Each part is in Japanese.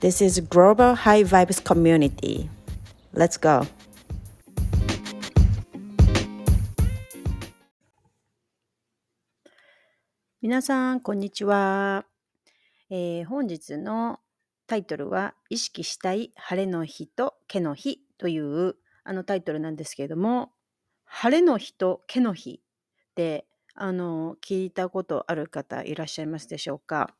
This is Global High Vibes Community. Let's go! 皆さん、こんにちは、えー、本日のタイトルは意識したい晴れの日と毛の日というあのタイトルなんですけれども晴れの日と毛の日ってあの聞いたことある方いらっしゃいますでしょうか？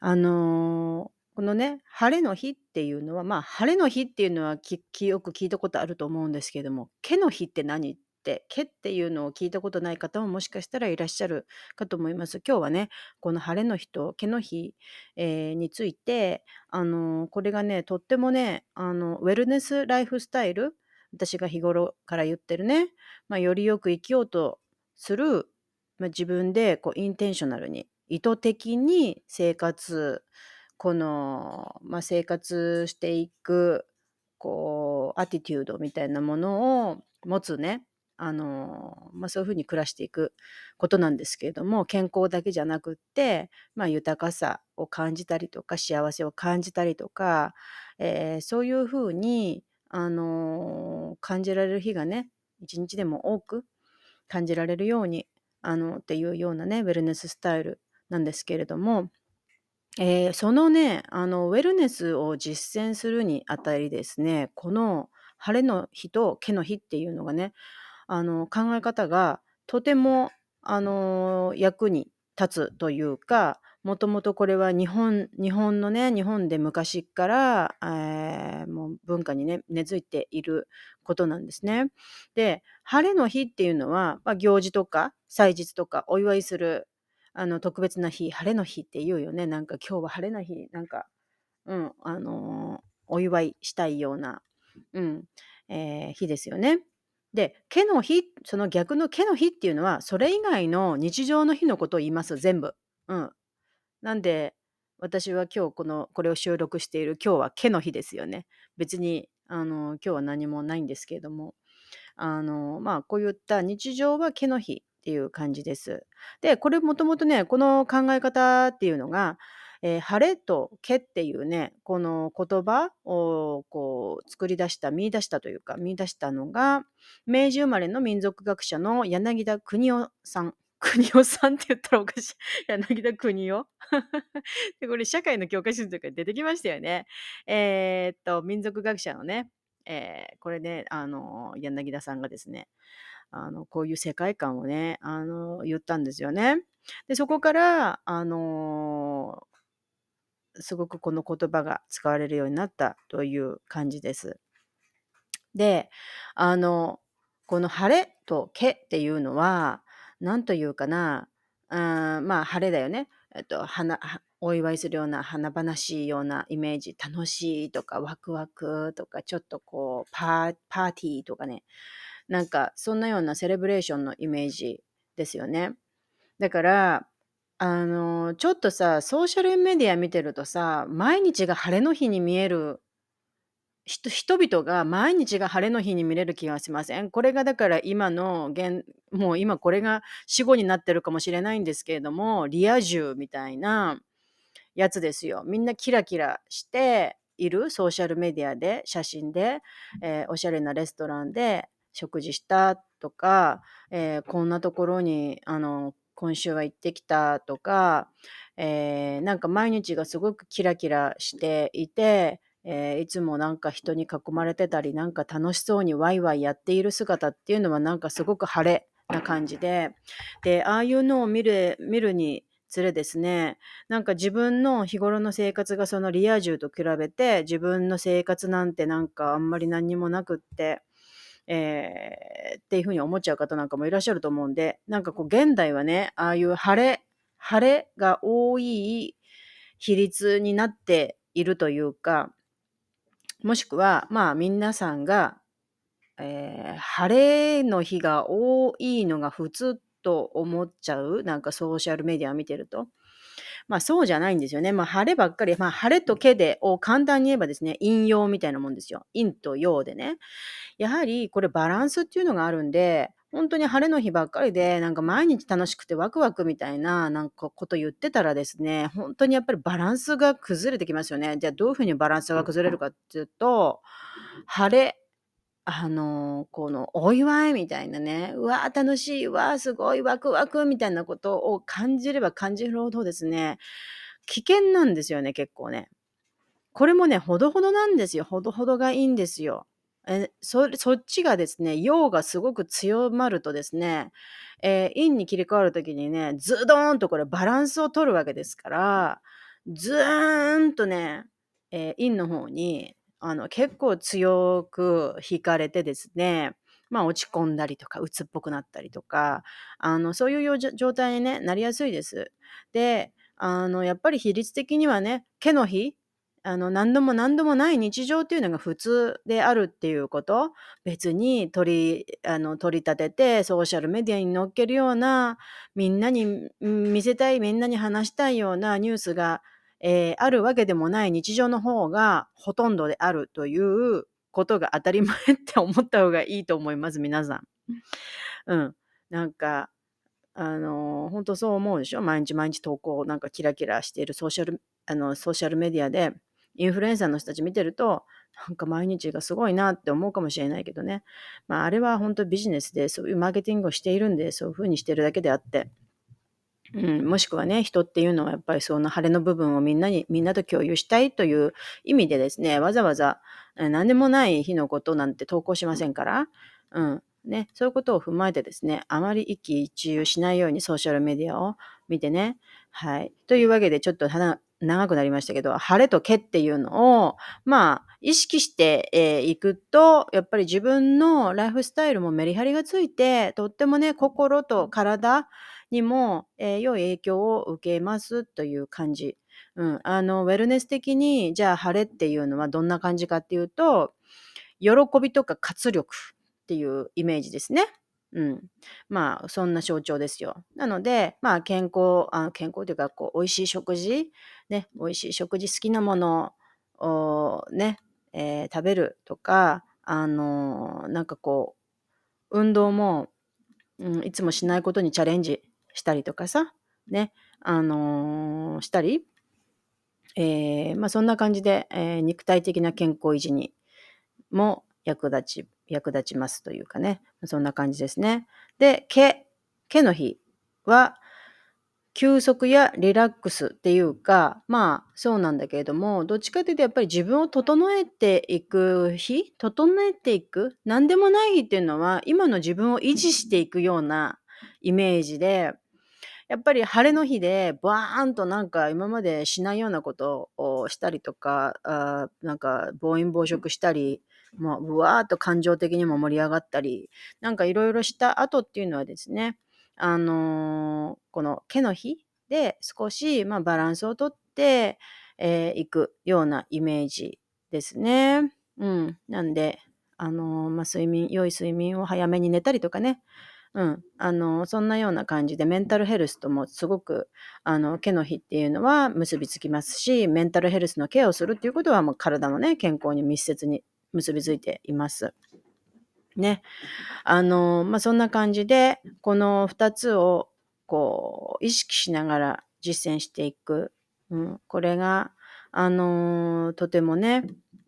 あのこのね晴れの日っていうのはまあ晴れの日っていうのはよく聞いたことあると思うんですけども毛の日って何って毛っていうのを聞いたことない方ももしかしたらいらっしゃるかと思います。今日はねこの晴れの日と毛の日、えー、についてあのこれがねとってもねあのウェルネスライフスタイル私が日頃から言ってるね、まあ、よりよく生きようとする、まあ、自分でこうインテンショナルに意図的に生活この、まあ、生活していくこうアティテュードみたいなものを持つねあの、まあ、そういうふうに暮らしていくことなんですけれども健康だけじゃなくって、まあ、豊かさを感じたりとか幸せを感じたりとか、えー、そういうふうにあの感じられる日がね一日でも多く感じられるようにあのっていうようなねウェルネススタイルなんですけれども、えー、そのねあのウェルネスを実践するにあたりですねこの晴れの日と毛の日っていうのがねあの考え方がとてもあの役に立つというかもともとこれは日本日本のね日本で昔から、えー、もう文化にね根付いていることなんですね。で晴れの日っていうのは、まあ、行事とか祭日とかお祝いするあの特別な日晴れの日って言うよねなんか今日は晴れの日なんかうんあのー、お祝いしたいような、うんえー、日ですよね。で毛の日その逆の毛の日っていうのはそれ以外の日常の日のことを言います全部。うん、なんで、私は今日この、これを収録している今日は毛の日ですよね。別に、あの、今日は何もないんですけれども、あの、まあ、こういった日常は毛の日っていう感じです。で、これもともとね、この考え方っていうのが、えー、晴れと毛っていうね、この言葉をこう作り出した、見出したというか、見出したのが、明治生まれの民族学者の柳田邦夫さん 国夫さんって言ったらおかしい。柳田国夫 これ社会の教科書とか出てきましたよね。えー、っと、民族学者のね、えー、これね、あの、柳田さんがですね、あの、こういう世界観をね、あの、言ったんですよね。で、そこから、あのすごくこの言葉が使われるようになったという感じです。で、あの、この晴れと毛っていうのは、なんというかな、うん、まあ、晴れだよね。えっと、花、お祝いするような華々しいようなイメージ、楽しいとかワクワクとか、ちょっとこう、パーティーとかね、なんかそんなようなセレブレーションのイメージですよね。だから、あの、ちょっとさ、ソーシャルメディア見てるとさ、毎日が晴れの日に見える人々が毎日が晴れの日に見れる気がしません？これがだから今の現もう今これが死後になってるかもしれないんですけれどもリア充みたいなやつですよみんなキラキラしているソーシャルメディアで写真で、えー、おしゃれなレストランで食事したとか、えー、こんなところにあの今週は行ってきたとか、えー、なんか毎日がすごくキラキラしていてえー、いつもなんか人に囲まれてたりなんか楽しそうにワイワイやっている姿っていうのはなんかすごく晴れな感じででああいうのを見る見るにつれですねなんか自分の日頃の生活がそのリア充と比べて自分の生活なんてなんかあんまり何にもなくって、えー、っていうふうに思っちゃう方なんかもいらっしゃると思うんでなんかこう現代はねああいう晴れ晴れが多い比率になっているというかもしくは、まあ、皆さんが、えー晴れの日が多いのが普通と思っちゃう、なんかソーシャルメディアを見てると。まあそうじゃないんですよね。まあ晴ればっかり、まあ晴れとけでを簡単に言えばですね、引用みたいなもんですよ。陰と陽でね。やはりこれバランスっていうのがあるんで、本当に晴れの日ばっかりで、なんか毎日楽しくてワクワクみたいな、なんかこと言ってたらですね、本当にやっぱりバランスが崩れてきますよね。じゃあどういうふうにバランスが崩れるかっていうと、晴れ、あの、このお祝いみたいなね、うわー楽しい、わーすごいワクワクみたいなことを感じれば感じるほどですね、危険なんですよね、結構ね。これもね、ほどほどなんですよ。ほどほどがいいんですよ。えそそっちがですね、陽がすごく強まるとですね、えー陰に切り替わるときにね、ズドーンとこれバランスを取るわけですから、ズーンとね、えー陰の方にあの結構強く引かれてですね、まあ落ち込んだりとか、鬱っぽくなったりとか、あのそういう状態に、ね、なりやすいです。で、あのやっぱり比率的にはね、毛の日、あの何度も何度もない日常っていうのが普通であるっていうこと別に取りあの取り立ててソーシャルメディアに載っけるようなみんなに見せたいみんなに話したいようなニュースが、えーあるわけでもない日常の方がほとんどであるということが当たり前って思った方がいいと思います皆さん。うん、なんかあの本当そう思うでしょ？毎日毎日投稿なんかキラキラしているソーシャルあのソーシャルメディアでインフルエンサーの人たち見てるとなんか毎日がすごいなって思うかもしれないけどね、まあ、あれは本当ビジネスでそういうマーケティングをしているんでそういうふうにしてるだけであって、うん、もしくはね人っていうのはやっぱりその晴れの部分をみんなにみんなと共有したいという意味でですねわざわざ何でもない日のことなんて投稿しませんから、うんね、そういうことを踏まえてですねあまり一喜一憂しないようにソーシャルメディアを見てねはい。というわけでちょっとはな長くなりましたけど晴れと毛っていうのをまあ意識してい、えーいくとやっぱり自分のライフスタイルもメリハリがついてとってもね心と体にも、えー良い影響を受けますという感じ。うん、あのウェルネス的にじゃあ晴れっていうのはどんな感じかっていうと喜びとか活力っていうイメージですね。うん、まあそんな象徴ですよ。なのでまあ健康あ健康というかこう美味しい食事ね美味しい食事好きなものをね、えー食べるとかあのーなんかこう運動も、うん、いつもしないことにチャレンジしたりとかさねあのーしたり。えーまあ、そんな感じで、えー肉体的な健康維持にも役立ち、役立ちますというかね、そんな感じですね。で、毛、毛の日は、休息やリラックスっていうか、まあそうなんだけれども、どっちかというとやっぱり自分を整えていく日、整えていく、何でもない日っていうのは、今の自分を維持していくようなイメージで、やっぱり晴れの日でバーンとなんか今までしないようなことをしたりとか、あなんか暴飲暴食したり、まあ、うわーっと感情的にも盛り上がったり、なんかいろいろした後っていうのはですね、あのーこの毛の日で少し、まあ、バランスをとってい、えーいくようなイメージですね。うん。なんで、あのーまあ、睡眠、良い睡眠を早めに寝たりとかね、うん、あのそんなような感じでメンタルヘルスともすごくあの毛の日っていうのは結びつきますしメンタルヘルスのケアをするっていうことはもう体のね健康に密接に結びついています。ね。あのまあそんな感じでこの2つをこう意識しながら実践していく、うん、これがあのとてもね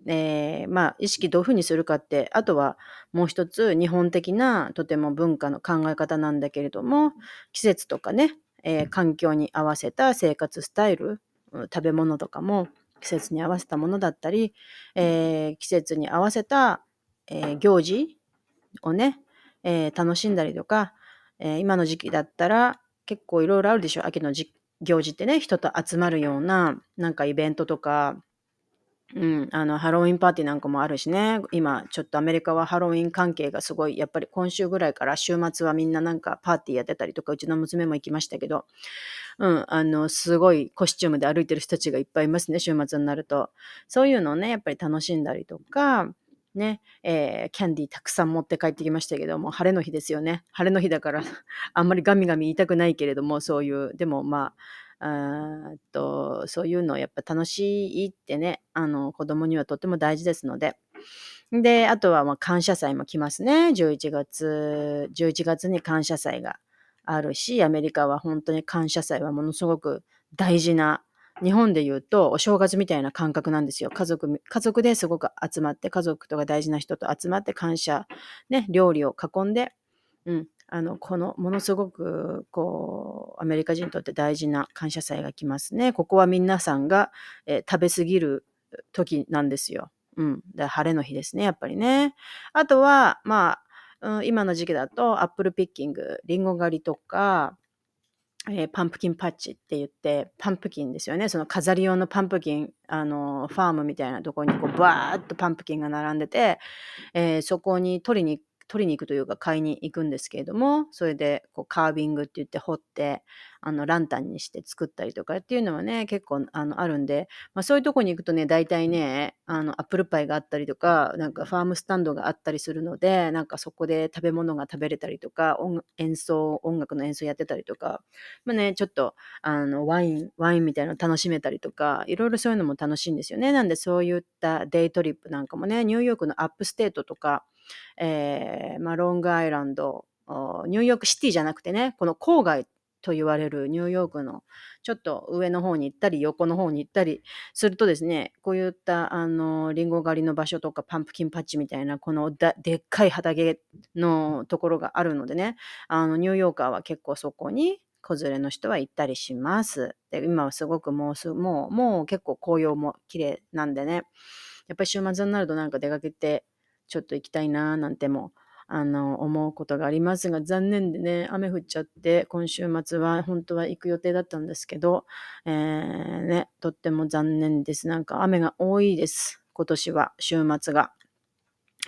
えーまあ意識どういうふうにするかってあとはもう一つ日本的なとても文化の考え方なんだけれども季節とかね、えー環境に合わせた生活スタイルうん食べ物とかも季節に合わせたものだったり、えー季節に合わせた、えー行事をね、えー楽しんだりとか、えー今の時期だったら結構いろいろあるでしょ。秋のじ行事ってね人と集まるようななんかイベントとかうん、あの、ハロウィンパーティーなんかもあるしね。今、ちょっとアメリカはハロウィン関係がすごい、やっぱり今週ぐらいから週末はみんななんかパーティーやってたりとか、うちの娘も行きましたけど、うん、あの、すごいコスチュームで歩いてる人たちがいっぱいいますね、週末になると。そういうのをね、やっぱり楽しんだりとか、ね、えー、キャンディーたくさん持って帰ってきましたけども、晴れの日ですよね。晴れの日だから あんまりガミガミ言いたくないけれども、そういう、でもまあ、あとそういうのやっぱ楽しいってね、あの子供にはとっても大事ですので。で、あとはま感謝祭も来ますね。11月、11月に感謝祭があるし、アメリカは本当に感謝祭はものすごく大事な、日本で言うとお正月みたいな感覚なんですよ。家族、家族ですごく集まって、家族とか大事な人と集まって感謝、ね、料理を囲んで、うん、あの、この、ものすごく、こう、アメリカ人にとって大事な感謝祭が来ますね。ここは皆さんが、えー、食べ過ぎる時なんですよ。うん。で晴れの日ですね、やっぱりね。あとは、まあ、うん、今の時期だと、 apple picking、リンゴ狩りとか、えー、 pumpkin patch って言って、パンプキンですよね。その飾り用のパンプキン、あの、ファームみたいなところにこう、バーッとパンプキンが並んでて、えー、そこに取りに取りに行くというか買いに行くんですけれども、それでこうカービングって言って掘って、あのランタンにして作ったりとかっていうのはね、結構あのあるんで、まあ、そういうとこに行くとね、大体ね、あのアップルパイがあったりとか、なんかファームスタンドがあったりするので、なんかそこで食べ物が食べれたりとか、音演奏、音楽の演奏やってたりとか、まあね、ちょっとあのワイン、ワインみたいなの楽しめたりとか、いろいろそういうのも楽しいんですよね。なんでそういった day trip なんかもね、ニューヨークの upstate とか、えー、まあ、ロングアイランド、ニューヨークシティじゃなくてね、この郊外と言われるニューヨークのちょっと上の方に行ったり横の方に行ったりするとですね、こういったあのリンゴ狩りの場所とか pumpkin patch みたいなこのでっかい畑のところがあるのでね、あのニューヨーカーは結構そこに子連れの人は行ったりします。で今はすごくもうすもうもう結構紅葉も綺麗なんでね、やっぱり週末になるとなんか出かけてちょっと行きたいななんても、あの、思うことがありますが、残念でね、雨降っちゃって、今週末は本当は行く予定だったんですけど、えー、ね、とっても残念です。なんか雨が多いです。今年は、週末が。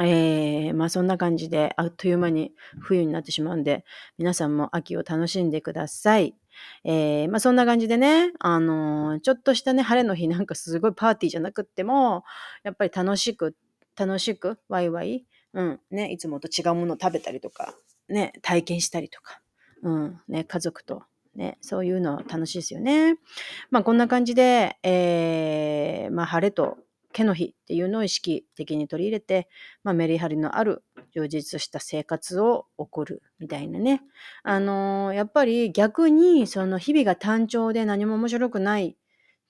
えー、まあそんな感じで、あっという間に冬になってしまうんで、皆さんも秋を楽しんでください。えー、まあそんな感じでね、あのー、ちょっとしたね、晴れの日なんかすごいパーティーじゃなくっても、やっぱり楽しく楽しく、ワイワイ、うん、ね、いつもと違うものを食べたりとか、ね、体験したりとか、うん、ね、家族と、ね、そういうの楽しいですよね。まあ、こんな感じで、えー、まあ、晴れと毛の日っていうのを意識的に取り入れて、まあ、メリハリのある充実した生活を送るみたいなね。あのー、やっぱり逆にその日々が単調で何も面白くない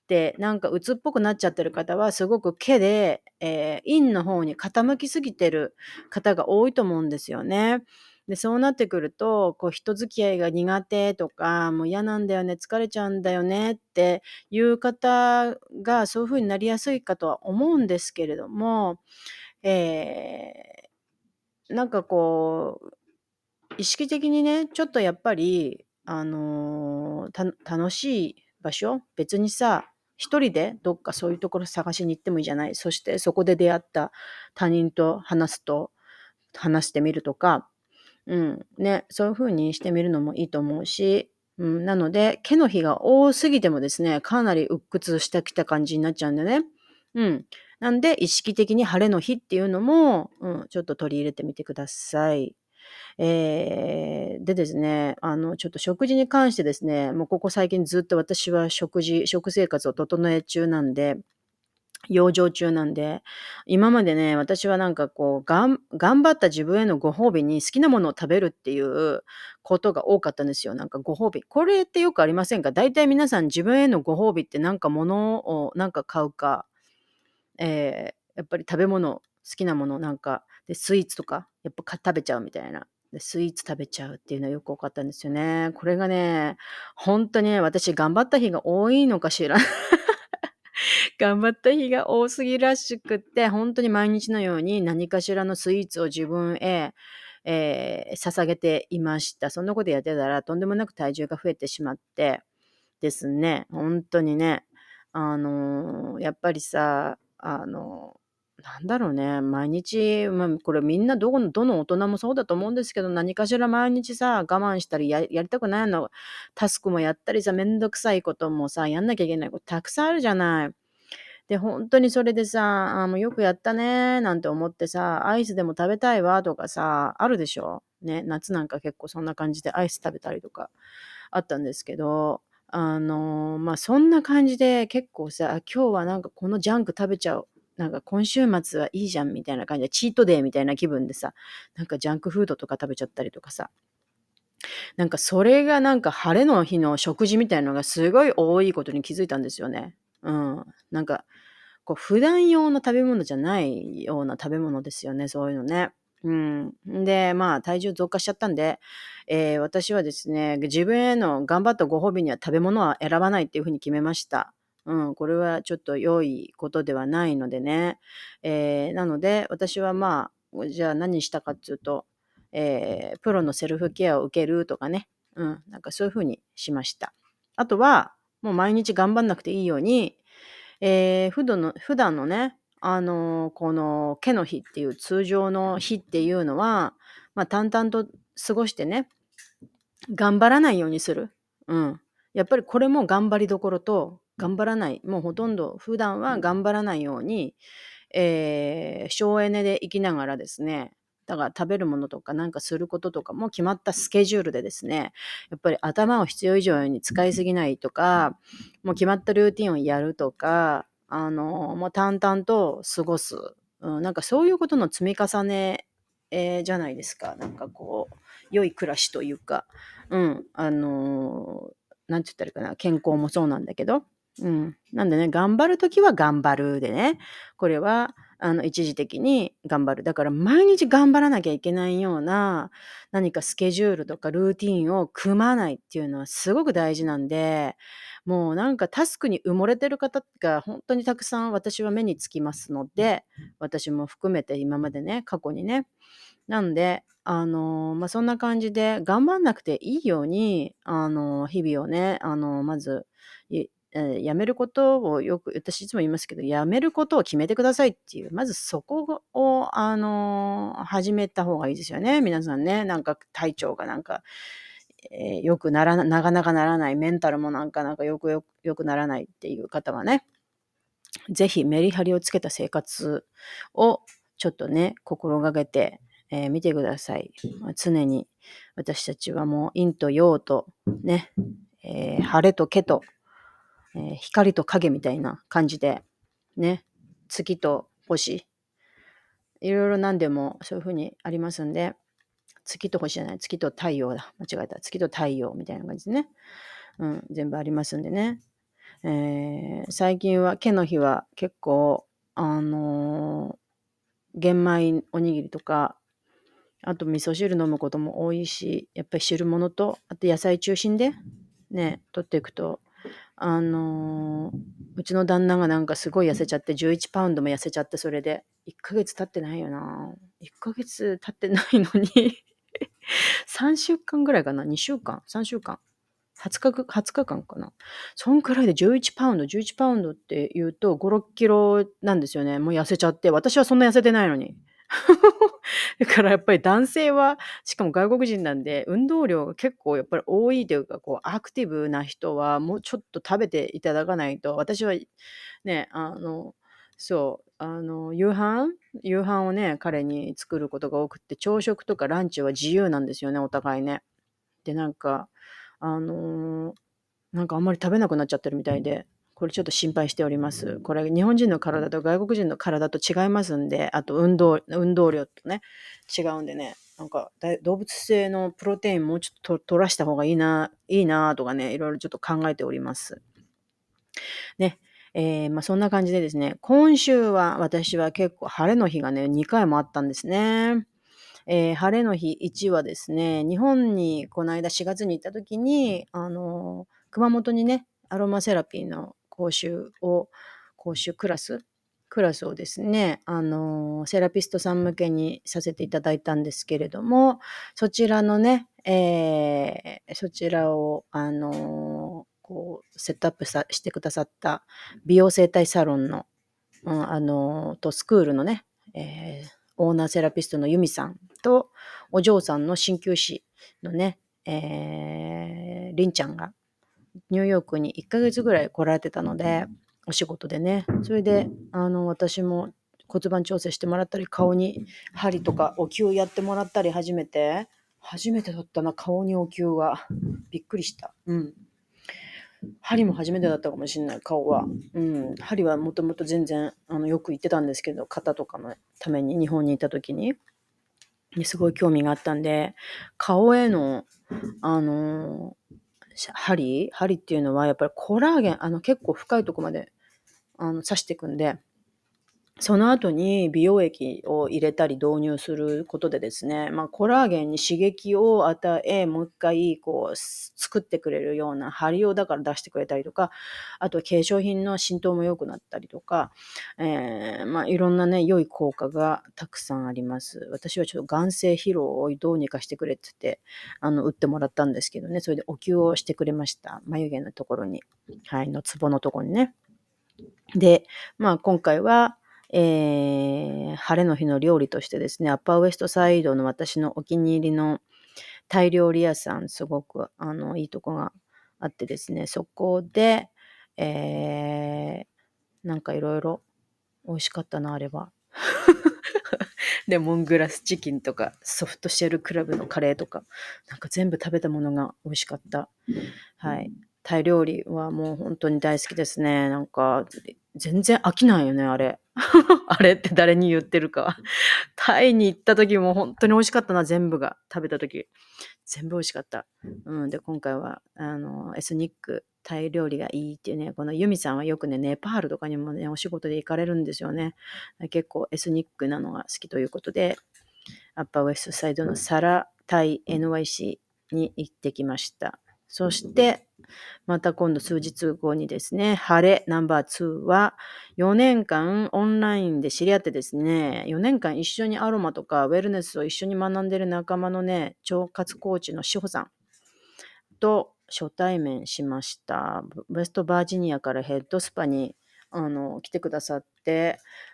ってなんか鬱っぽくなっちゃってる方はすごく毛で、えー、陰の方に傾きすぎてる方が多いと思うんですよね。でそうなってくるとこう人付き合いが苦手とかもう嫌なんだよね疲れちゃうんだよねっていう方がそういうふうになりやすいかとは思うんですけれども、えー、なんかこう意識的にねちょっとやっぱりあのー、楽しい場所別にさ一人でどっかそういうところ探しに行ってもいいじゃない？そしてそこで出会った他人と話すと、話してみるとか、うん、ね、そういう風にしてみるのもいいと思うし、うん、なので、毛の日が多すぎてもですね、かなり鬱屈してきた感じになっちゃうんでね。うん。なんで、意識的に晴れの日っていうのも、うん、ちょっと取り入れてみてください。えー、でですね、あの、ちょっと食事に関してですね、もうここ最近ずっと私は食事、食生活を整え中なんで、養生中なんで、今までね、私はなんかこう、がん頑張った自分へのご褒美に好きなものを食べるっていうことが多かったんですよ。なんかご褒美。これってよくありませんか？大体皆さん自分へのご褒美ってなんか物をなんか買うか、えー、やっぱり食べ物、好きなものなんか、で、スイーツとか、やっぱ食べちゃうみたいな。スイーツ食べちゃうっていうのはよく多かったんですよね。これがね、本当にね、私頑張った日が多いのかしら。頑張った日が多すぎらしくって、本当に毎日のように何かしらのスイーツを自分へ、えー、捧げていました。そんなことやってたらとんでもなく体重が増えてしまってですね、本当にね、あのー、やっぱりさ、あの、なんだろうね、毎日、まあ、これみんなどこの、どの大人もそうだと思うんですけど、何かしら毎日さ、我慢したりややりたくないの、タスクもやったりさ、めんどくさいこともさ、やんなきゃいけないことたくさんあるじゃない。で、本当にそれでさ、あもうよくやったねなんて思ってさ、アイスでも食べたいわとかさ、あるでしょ？ね、夏なんか結構そんな感じでアイス食べたりとかあったんですけど、あの、まあ、そんな感じで結構さ、今日はなんかこのジャンク食べちゃう。なんか今週末はいいじゃんみたいな感じで、チートデーみたいな気分でさ、なんかジャンクフードとか食べちゃったりとかさ。なんかそれがなんか晴れの日の食事みたいなのがすごい多いことに気づいたんですよね。うん。なんか、こう普段用の食べ物じゃないような食べ物ですよね、そういうのね。うん。で、まあ、体重増加しちゃったんで、えー私はですね、自分への頑張ったご褒美には食べ物は選ばないっていうふうに決めました。うん、これはちょっと良いことではないのでね。えーなので、私はまあ、じゃあ何したかっていうと、えープロのセルフケアを受けるとかね。うん、なんかそういうふうにしました。あとは、もう毎日頑張んなくていいように、えー普段の、普段のね、あの、この毛の日っていう通常の日っていうのは、まあ、淡々と過ごしてね、頑張らないようにする。うん。やっぱりこれも頑張りどころと、頑張らない。もうほとんど普段は頑張らないように、えー省エネで生きながらですね、だから食べるものとかなんかすることとかも決まったスケジュールでですね、やっぱり頭を必要以上に使いすぎないとか、もう決まったルーティンをやるとか、あの、もう淡々と過ごす。うん、なんかそういうことの積み重ね、えーじゃないですか。なんかこう、良い暮らしというか、うん、あのーなんて言ったらいいかな、健康もそうなんだけど、うん。なんでね、頑張るときは頑張るでね、これは、あの、一時的に頑張る。だから毎日頑張らなきゃいけないような、何かスケジュールとかルーティンを組まないっていうのはすごく大事なんで、もうなんかタスクに埋もれてる方が本当にたくさん私は目につきますので、私も含めて今までね、過去にね。なんで、あの、まあ、そんな感じで頑張んなくていいように、あの、日々をね、あの、まず、いえーやめることをよく、私いつも言いますけど、やめることを決めてくださいっていう、まずそこを、あの、始めた方がいいですよね。皆さんね、なんか体調がなんか、えーよくならな、なかなかならない、メンタルもなんかなんかよくよくよくならないっていう方はね、ぜひメリハリをつけた生活をちょっとね、心がけて、えー見てください。常に私たちはもう陰と陽とね、えー晴れと毛と、えー光と影みたいな感じで、ね、月と星、いろいろ何でもそういう風にありますんで、月と星じゃない、月と太陽だ。間違えた。月と太陽みたいな感じでね。うん、全部ありますんでね。えー最近は、毛の日は結構、あのー玄米おにぎりとか、あと味噌汁飲むことも多いし、やっぱり汁物と、あと野菜中心でね、取っていくと、あのうちの旦那がなんかすごい痩せちゃって、11パウンドも痩せちゃって、それで、1ヶ月経ってないよな。1ヶ月経ってないのに、3週間ぐらいかな ?2 週間 ?3 週間 ?20 日、20日間かな？そんくらいで11パウンド、11パウンドって言うと5、6キロなんですよね。もう痩せちゃって。私はそんな痩せてないのに。だからやっぱり男性は、しかも外国人なんで、運動量が結構やっぱり多いというか、こう、アクティブな人はもうちょっと食べていただかないと、私はね、あの、そう、あの、夕飯？夕飯をね、彼に作ることが多くって、朝食とかランチは自由なんですよね、お互いね。で、なんか、あのーなんかあんまり食べなくなっちゃってるみたいで、これちょっと心配しております。これ日本人の体と外国人の体と違いますんで、あと運動、運動量とね、違うんでね、なんか動物性のプロテインもうちょっとと取らした方がいいな、いいなとかね、いろいろちょっと考えております。ね。えーまあ、そんな感じでですね、今週は私は結構晴れの日がね、2回もあったんですね。えー晴れの日1はですね、日本にこの間4月に行った時に、あのー熊本にね、アロマセラピーの講習を、講習クラス？クラスをですね、あのセラピストさん向けにさせていただいたんですけれども、そちらのね、えーそちらを、あのこう、セットアップさしてくださった美容整体サロンのうん、あの、とスクールのね、えー、オーナーセラピストのユミさんと、お嬢さんの鍼灸師のね、えー、りんちゃんがニューヨークに1ヶ月ぐらい来られてたので、お仕事でね。それで、あの、私も骨盤調整してもらったり、顔に針とかお灸やってもらったり初めて、初めてだったな、顔にお灸は。びっくりした。うん。針も初めてだったかもしれない、顔は。うん。針はもともと全然あのよく行ってたんですけど、肩とかのために日本にいた時に。すごい興味があったんで、顔への、あの針？針っていうのはやっぱりコラーゲン、あの結構深いとこまであの刺していくんで、その後に美容液を入れたり導入することでですね、まあ、コラーゲンに刺激を与え、もう一回こう作ってくれるような張りをだから出してくれたりとか、あと化粧品の浸透も良くなったりとか、えー、まあ、いろんなね、良い効果がたくさんあります。私はちょっと眼性疲労をどうにかしてくれって言って、あの、打ってもらったんですけどね、それでお灸をしてくれました。眉毛のところに。はい、のツボのところにね。で、まあ今回は、えー、晴れの日の料理としてですね、アッパーウエストサイドの私のお気に入りのタイ料理屋さん、すごくあのいいとこがあってですね、そこで、えー、なんかいろいろ美味しかったな、あれは。レモングラスチキンとか、ソフトシェルクラブのカレーとか、なんか全部食べたものが美味しかった。はい。タイ料理はもう本当に大好きですね。なんか、全然飽きないよね、あれ。あれって誰に言ってるか。タイに行った時も本当に美味しかったな、全部が。食べた時。全部美味しかった。うん。で、今回は、あの、エスニック、タイ料理がいいっていうね、このユミさんはよくね、ネパールとかにもね、お仕事で行かれるんですよね。結構エスニックなのが好きということで、アッパーウエストサイドのサラタイ NYC に行ってきました。そして、また今度数日後にですね、晴れナンバー2は4年間オンラインで知り合ってですね、4年間一緒にアロマとかウェルネスを一緒に学んでる仲間のね、腸活コーチの志保さんと初対面しました。ウェストバージニアからヘッドスパにあの来てくださっ、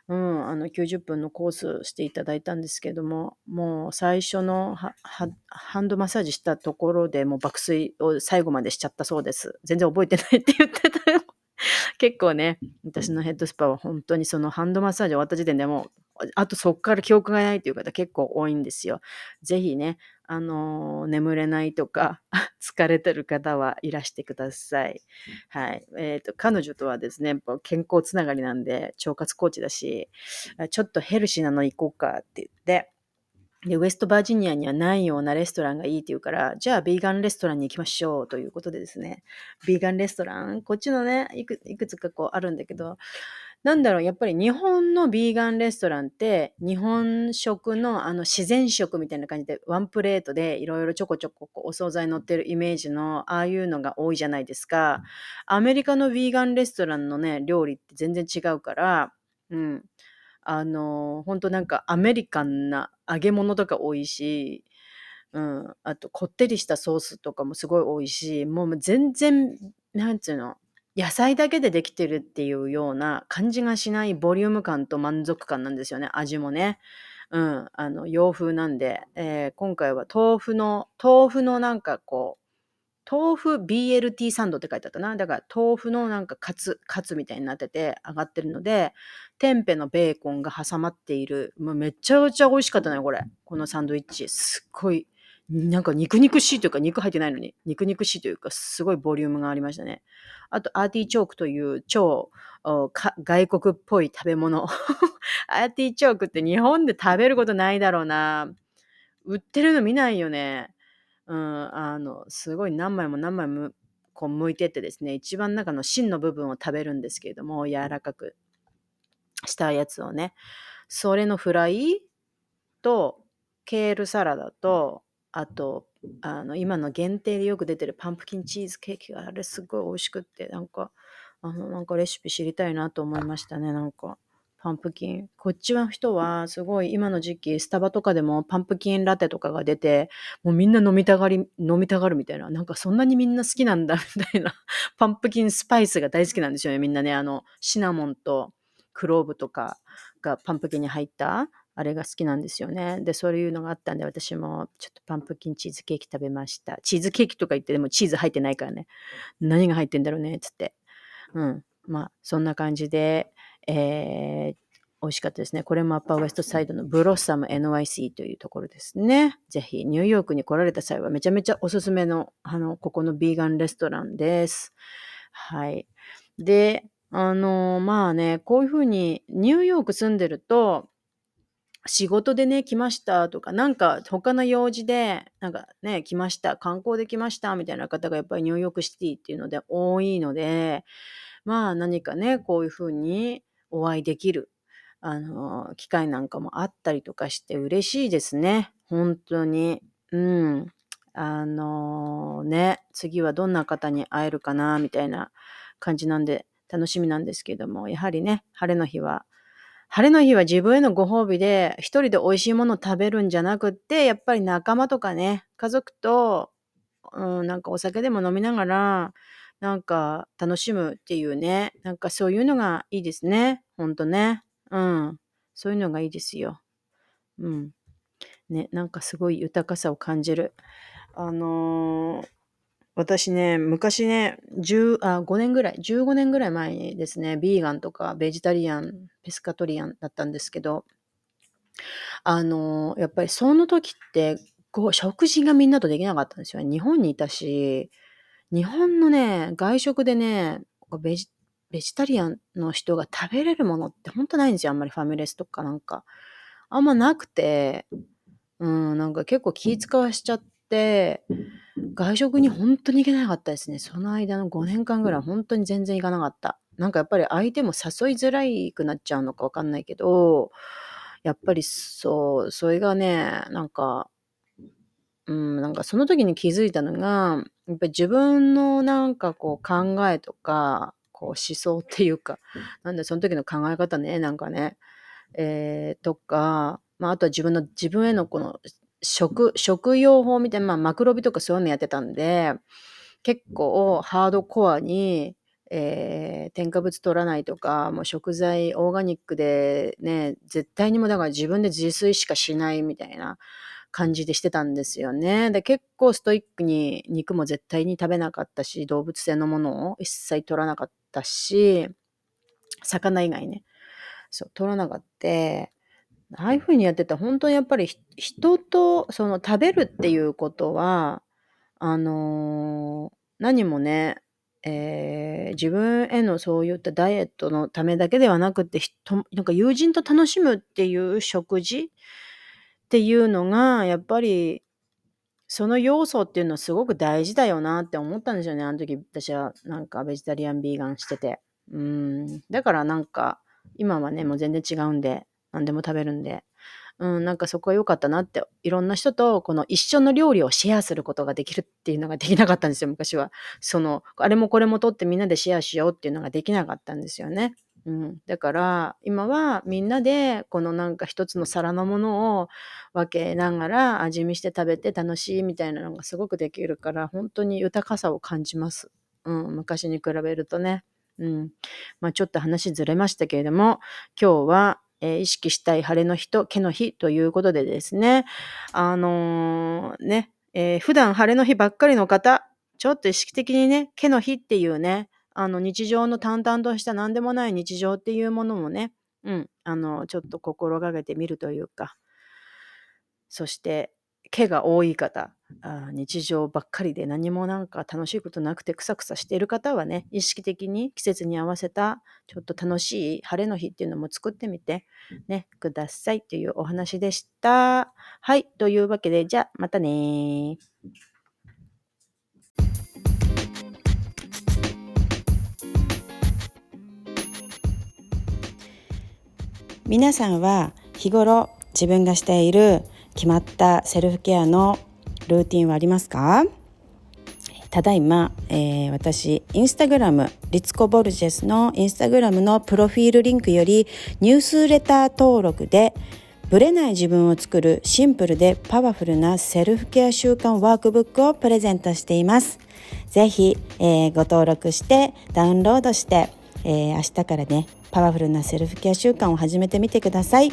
うん、あの90分のコースしていただいたんですけどももう最初のハンドマッサージしたところでもう爆睡を最後までしちゃったそうです全然覚えてないって言ってたよ 結構ね私のヘッドスパは本当にそのハンドマッサージ終わった時点でもうあとそっから記憶がないという方結構多いんですよ。ぜひね、あのー、眠れないとか、疲れてる方はいらしてください。はい。えっ、ー、と、彼女とはですね、健康つながりなんで、腸活コーチだし、ちょっとヘルシーなの行こうかって言って、で、ウェストバージニアにはないようなレストランがいいって言うから、じゃあ、ビーガンレストランに行きましょうということでですね、ビーガンレストラン、こっちのね、いくいくつかこうあるんだけど、なんだろう、やっぱり日本のビーガンレストランって、日本食のあの自然食みたいな感じで、ワンプレートでいろいろちょこちょこお惣菜乗ってるイメージの、ああいうのが多いじゃないですか。アメリカのビーガンレストランのね、料理って全然違うから、うん。あの、本当なんかアメリカンな揚げ物とか多いし、うん、あとこってりしたソースとかもすごい多いし、もう全然、なんつうの、野菜だけでできてるっていうような感じがしないボリューム感と満足感なんですよね、味もね。うん、あの、洋風なんで、えー、今回は豆腐の、豆腐のなんかこう、豆腐 BLT サンドって書いてあったな。だから豆腐のなんかカツ、カツみたいになってて上がってるので、テンペのベーコンが挟まっている。もうめちゃくちゃ美味しかったね、これ。このサンドイッチ。すっごいなんか肉肉しいというか肉入ってないのに肉肉しいというかすごいボリュームがありましたね。あとアーティーチョークという超外国っぽい食べ物。アーティーチョークって日本で食べることないだろうな。売ってるの見ないよね。うん、あの、すごい何枚も何枚もこう剥いてってですね、一番中の芯の部分を食べるんですけれども、柔らかくしたやつをね。それのフライと、ケールサラダと、あと、あの、今の限定でよく出てるパンプキンチーズケーキがあれすごい美味しくって、なんか、あの、なんかレシピ知りたいなと思いましたね、なんか。パンプキン。こっちは人はすごい今の時期スタバとかでもパンプキンラテとかが出て、もうみんな飲みたがり、飲みたがるみたいな。なんかそんなにみんな好きなんだみたいな。パンプキンスパイスが大好きなんですよね、みんなね。あの、シナモンとクローブとかがパンプキンに入ったあれが好きなんですよね。で、そういうのがあったんで、私もちょっとパンプキンチーズケーキ食べました。チーズケーキとか言ってでもチーズ入ってないからね。何が入ってんだろうね、つって。うん。まあ、そんな感じで、えー、美味しかったですね。これもアッパーウエストサイドのブロッサム NYC というところですね。ぜひニューヨークに来られた際はめちゃめちゃおすすめの、あの、ここのビーガンレストランです。はい。で、あの、まあね、こういうふうにニューヨーク住んでると、仕事でね、来ましたとか、なんか他の用事で、なんかね、来ました、観光で来ましたみたいな方がやっぱりニューヨークシティっていうので多いので、まあ何かね、こういうふうにお会いできるあの、機会なんかもあったりとかして嬉しいですね。本当に。うん。あのね、次はどんな方に会えるかな、みたいな感じなんで、楽しみなんですけども、やはりね、晴れの日は、晴れの日は自分へのご褒美で、一人で美味しいものを食べるんじゃなくって、やっぱり仲間とかね、家族と、うん、なんかお酒でも飲みながら、なんか楽しむっていうね、なんかそういうのがいいですね。ほんとね。うん。そういうのがいいですよ。うん。ね、なんかすごい豊かさを感じる。あのー、私ね、昔ね、10あ、5年ぐらい、15年ぐらい前にですね、ビーガンとかベジタリアン、ペスカトリアンだったんですけど、あの、やっぱりその時って、こう、食事がみんなとできなかったんですよね。日本にいたし、日本のね、外食でね、ベジベジタリアンの人が食べれるものってほんとないんですよ。あんまりファミレスとかなんか。あんまなくて、うん、なんか結構気使わしちゃって、外食に本当に行けなかったですね。その間の5年間ぐらい本当に全然行かなかった。なんかやっぱり相手も誘いづらいくなっちゃうのかわかんないけど、やっぱりそう、それがね、なんか、うん、なんかその時に気づいたのが、やっぱり自分のなんかこう考えとか、こう思想っていうか、なんでその時の考え方ね、なんかね、えー、とか、まあ、あとは自分の、自分へのこの食、食用法みたいな、まあ、マクロビとかそういうのやってたんで、結構ハードコアに、えー、添加物取らないとか、もう食材オーガニックでね、絶対にもだから自分で自炊しかしないみたいな感じでしてたんですよね。で、結構ストイックに肉も絶対に食べなかったし、動物性のものを一切取らなかったし、魚以外ね。そう、取らなかった。ああいう風にやってた本当にやっぱり人とその食べるっていうことは、あのー、何もね、えー、自分へのそういったダイエットのためだけではなくて、なんか友人と楽しむっていう食事っていうのが、やっぱり、その要素っていうのはすごく大事だよなって思ったんですよね。あの時私はなんかベジタリアン、ビーガンしてて。うん。だからなんか、今はね、もう全然違うんで、何でも食べるんで。うん、なんかそこは良かったなって、いろんな人とこの一緒の料理をシェアすることができるっていうのができなかったんですよ、昔は。その、あれもこれも取ってみんなでシェアしようっていうのができなかったんですよね。うん、だから今はみんなでこのなんか一つの皿のものを分けながら味見して食べて楽しいみたいなのがすごくできるから本当に豊かさを感じます。うん、昔に比べるとね。うん。まあちょっと話ずれましたけれども今日は、えー、意識したい晴れの日と毛の日ということでですね。あのー、ね、えー、普段晴れの日ばっかりの方ちょっと意識的にね、毛の日っていうね、あの、日常の淡々とした何でもない日常っていうものもね、うん、あの、ちょっと心がけてみるというか、そして、毛が多い方あ、日常ばっかりで何もなんか楽しいことなくてくさくさしている方はね、意識的に季節に合わせたちょっと楽しい晴れの日っていうのも作ってみてね、くださいというお話でした。はい、というわけで、じゃあまたね皆さんは日頃自分がしている決まったセルフケアのルーティンはありますか？ただいま、えー、私、インスタグラム、リツコ・ボルジェスのインスタグラムのプロフィールリンクよりニュースレター登録でブレない自分を作るシンプルでパワフルなセルフケア習慣ワークブックをプレゼントしています。ぜひ、えー、ご登録してダウンロードしてえー、明日からねパワフルなセルフケア習慣を始めてみてください。